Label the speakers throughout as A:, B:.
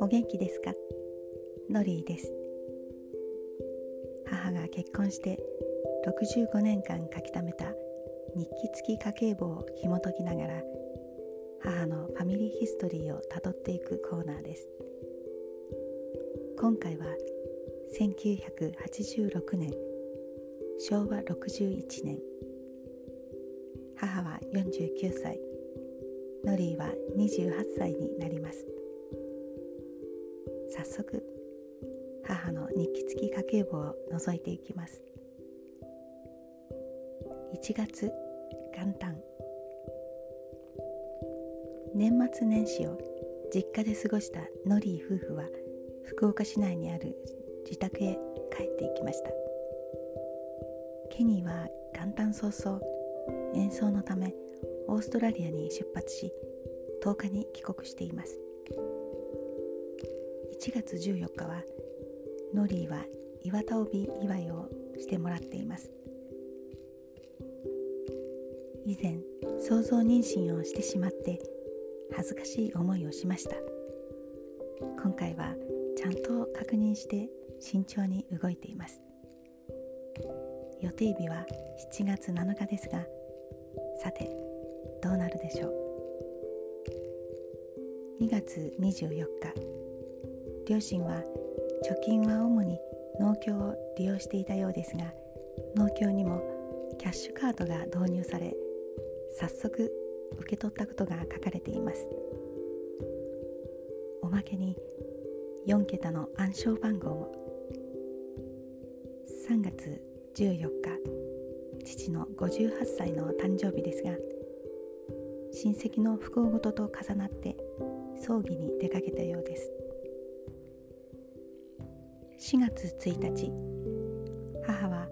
A: お元気ですか？ノリーです。母が結婚して65年間書き溜めた日記付き家計簿を紐解きながら母のファミリーヒストリーをたどっていくコーナーです。今回は1986年昭和61年。母は49歳。ノリーは28歳になります。早速母の日記付き家計簿を覗いていきます。1月元旦。年末年始を実家で過ごしたノリー夫婦は福岡市内にある自宅へ帰っていきました。ケニーは元旦早々演奏のためオーストラリアに出発し10日に帰国しています。1月14日はノリーは岩田帯祝いをしてもらっています。以前想像妊娠をしてしまって恥ずかしい思いをしました。今回はちゃんと確認して慎重に動いています。予定日は7月7日ですがさてどうなるでしょう？2月24日。両親は貯金は主に農協を利用していたようですが農協にもキャッシュカードが導入され早速受け取ったことが書かれています。おまけに4桁の暗証番号も3月14日。父の58歳の誕生日ですが親戚の不幸事と重なって葬儀に出かけたようです。4月1日母は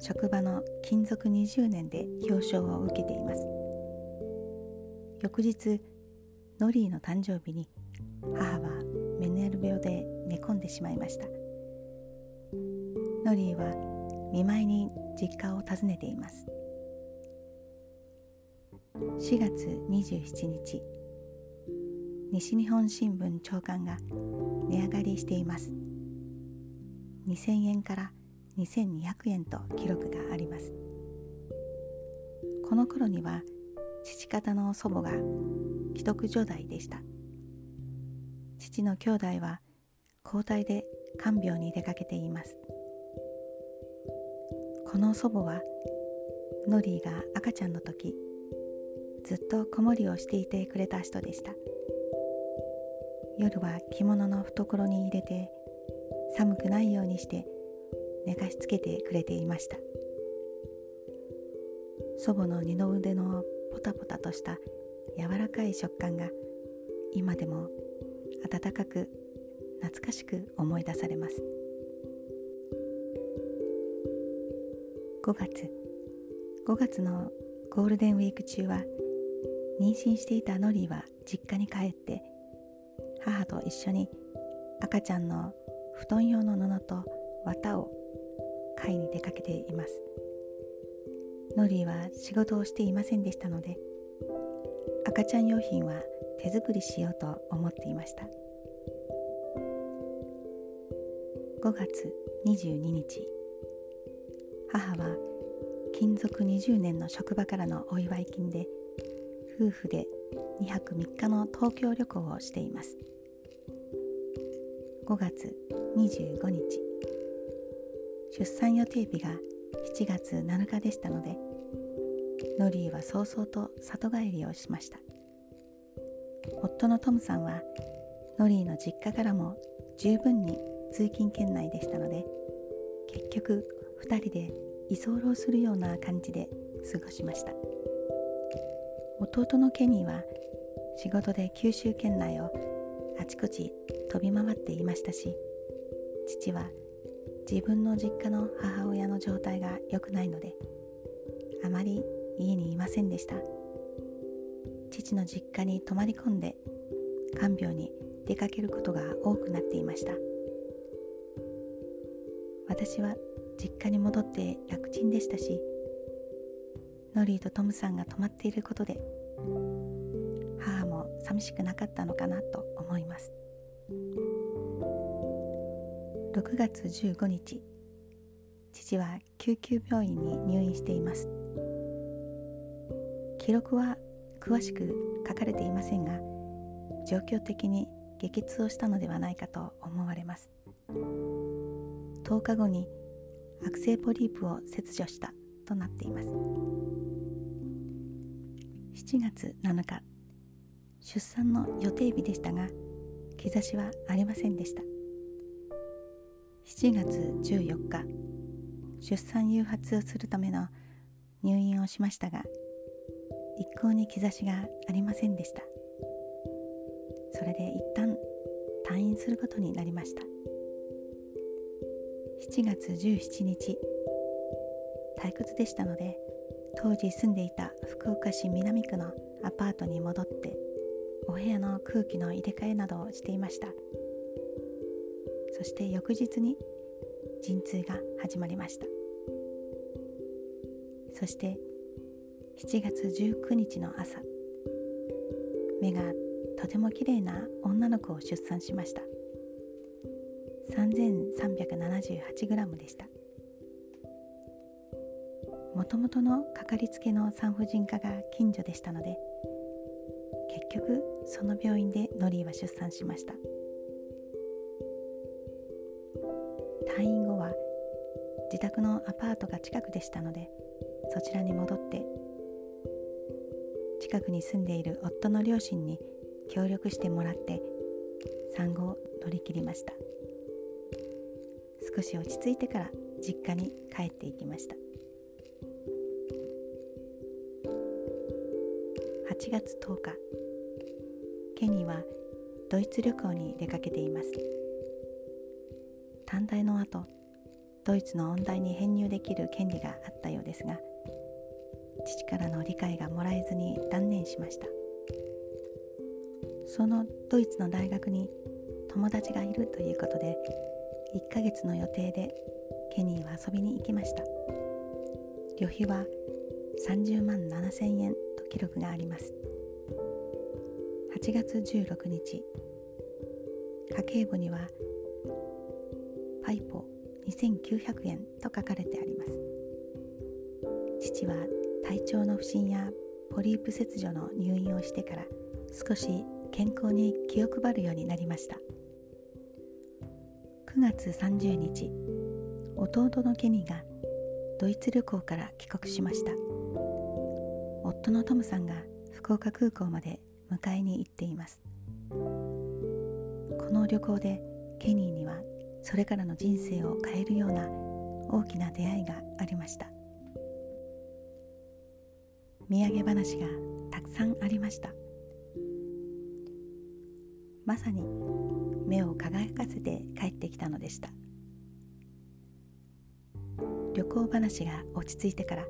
A: 職場の勤続20年で表彰を受けています。翌日ノリーの誕生日に母はメネル病で寝込んでしまいました。ノリーは見舞いに実家を訪ねています。4月27日西日本新聞長官が値上がりしています。2000円から2200円と記録があります。この頃には父方の祖母が既得女代でした。父の兄弟は交代で看病に出かけています。この祖母はノリーが赤ちゃんの時ずっと子守をしていてくれた人でした。夜は着物の懐に入れて寒くないようにして寝かしつけてくれていました。祖母の二の腕のポタポタとした柔らかい食感が今でも温かく懐かしく思い出されます。5月。5月のゴールデンウィーク中は妊娠していたノリは実家に帰って母と一緒に赤ちゃんの布団用の布と綿を買いに出かけています。ノリは仕事をしていませんでしたので赤ちゃん用品は手作りしようと思っていました。5月22日。母は勤続20年の職場からのお祝い金で夫婦で2泊3日の東京旅行をしています。5月25日出産予定日が7月7日でしたのでノリーは早々と里帰りをしました。夫のトムさんはノリーの実家からも十分に通勤圏内でしたので結局2人で居候するような感じで過ごしました。弟のケニーは仕事で九州県内をあちこち飛び回っていましたし父は自分の実家の母親の状態が良くないのであまり家にいませんでした。父の実家に泊まり込んで看病に出かけることが多くなっていました。私は実家に戻って楽ちんでしたしノリーとトムさんが泊まっていることで母も寂しくなかったのかなと思います。6月15日父は救急病院に入院しています。記録は詳しく書かれていませんが状況的に激痛をしたのではないかと思われます。10日後に悪性ポリープを切除したとなっています。7月7日出産の予定日でしたが兆しはありませんでした。7月14日出産誘発をするための入院をしましたが一向に兆しがありませんでした。それで一旦退院することになりました。7月17日。退屈でしたので当時住んでいた福岡市南区のアパートに戻ってお部屋の空気の入れ替えなどをしていました。そして翌日に陣痛が始まりました。そして7月19日の朝目がとてもきれいな女の子を出産しました。3378g でした。もともとのかかりつけの産婦人科が近所でしたので結局その病院でノリーは出産しました。退院後は自宅のアパートが近くでしたのでそちらに戻って近くに住んでいる夫の両親に協力してもらって産後を乗り切りました。少し落ち着いてから実家に帰っていきました。8月10日。ケニーはドイツ旅行に出かけています。短大の後ドイツの音大に編入できる権利があったようですが父からの理解がもらえずに断念しました。そのドイツの大学に友達がいるということで1ヶ月の予定でケニーは遊びに行きました。旅費は30万7千円と記録があります。8月16日家計簿にはパイポ2900円と書かれてあります。父は体調の不振やポリープ切除の入院をしてから少し健康に気を配るようになりました。9月30日弟のケニーがドイツ旅行から帰国しました。夫のトムさんが福岡空港まで迎えに行っています。この旅行でケニーにはそれからの人生を変えるような大きな出会いがありました。土産話がたくさんありました。まさに目を輝かせて帰ってきたのでした。旅行話が落ち着いてから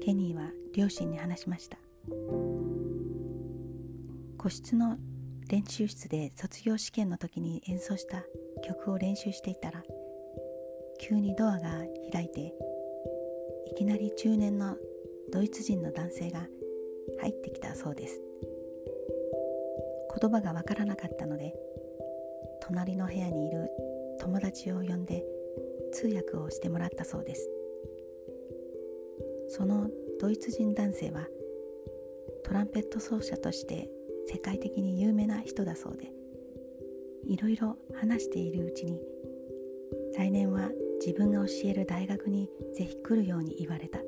A: ケニーは両親に話しました。個室の練習室で卒業試験の時に演奏した曲を練習していたら急にドアが開いていきなり中年のドイツ人の男性が入ってきたそうです。言葉がわからなかったので隣の部屋にいる友達を呼んで通訳をしてもらったそうです。そのドイツ人男性はトランペット奏者として世界的に有名な人だそうでいろいろ話しているうちに来年は自分が教える大学にぜひ来るように言われた。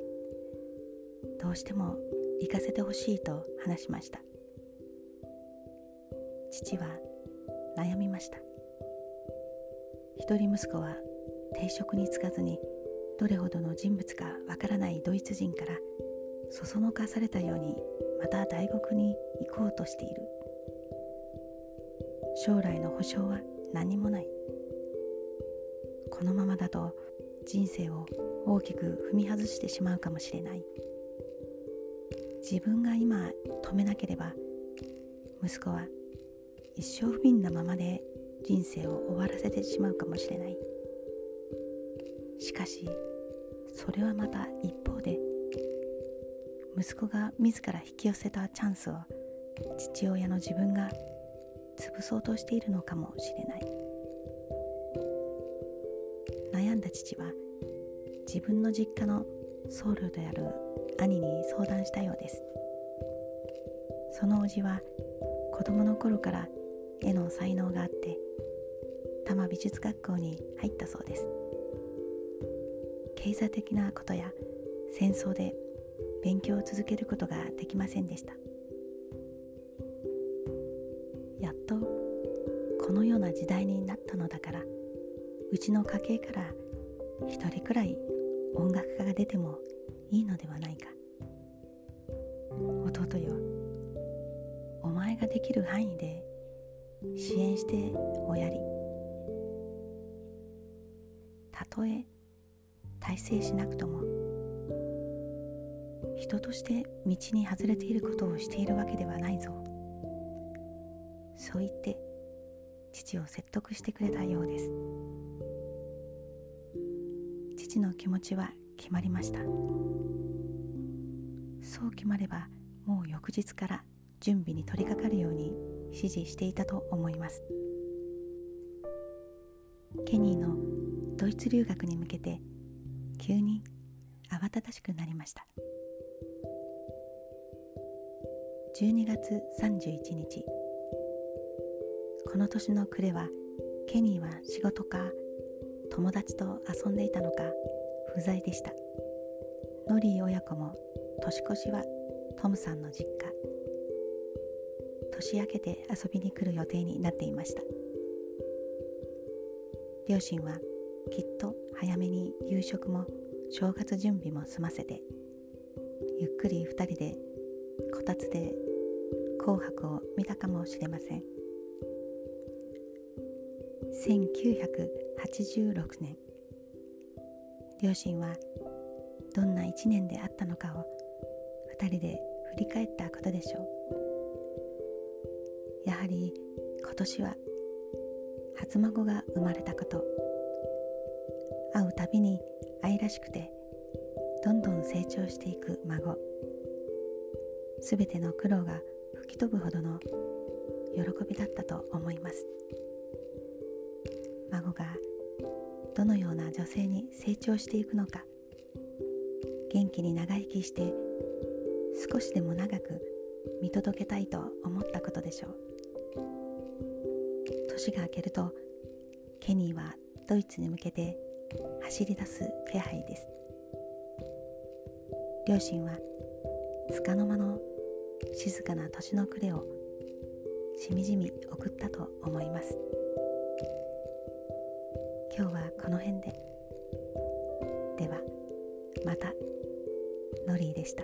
A: どうしても行かせてほしいと話しました。父は悩みました。一人息子は定職に就かずにどれほどの人物かわからないドイツ人からそそのかされたようにまた大学に行こうとしている。将来の保証は何もない。このままだと人生を大きく踏み外してしまうかもしれない。自分が今止めなければ息子は一生不憫なままで人生を終わらせてしまうかもしれない。しかしそれはまた一方で息子が自ら引き寄せたチャンスを父親の自分が潰そうとしているのかもしれない。悩んだ父は自分の実家の僧侶である兄に相談したようです。その叔父は子供の頃から絵の才能があって多摩美術学校に入ったそうです。経済的なことや戦争で勉強を続けることができませんでした。やっとこのような時代になったのだからうちの家系から一人くらい音楽家が出てもいいのではないか。弟よお前ができる範囲で支援しておやり。たとえ大成しなくとも人として道に外れていることをしているわけではないぞ。そう言って父を説得してくれたようです。父の気持ちは決まりました。そう決まればもう翌日から準備に取り掛かるように指示していたと思います。ケニーのドイツ留学に向けて急に慌ただしくなりました。12月31日。この年の暮れはケニーは仕事か友達と遊んでいたのか不在でした。ノリー親子も年越しはトムさんの実家。年明けて遊びに来る予定になっていました。両親はきっと早めに夕食も正月準備も済ませてゆっくり2人でこたつで紅白を見たかもしれません。1986年。両親はどんな一年であったのかを2人で振り返ったことでしょう。やはり今年は初孫が生まれたこと。会うたびに愛らしくてどんどん成長していく孫。すべての苦労が吹き飛ぶほどの喜びだったと思います。孫がどのような女性に成長していくのか。元気に長生きして少しでも長く見届けたいと思ったことでしょう。年が明けるとケニーはドイツに向けて走り出す気配です。両親は束の間の静かな年の暮れをしみじみ送ったと思います。今日はこの辺で。ではまたノリーでした。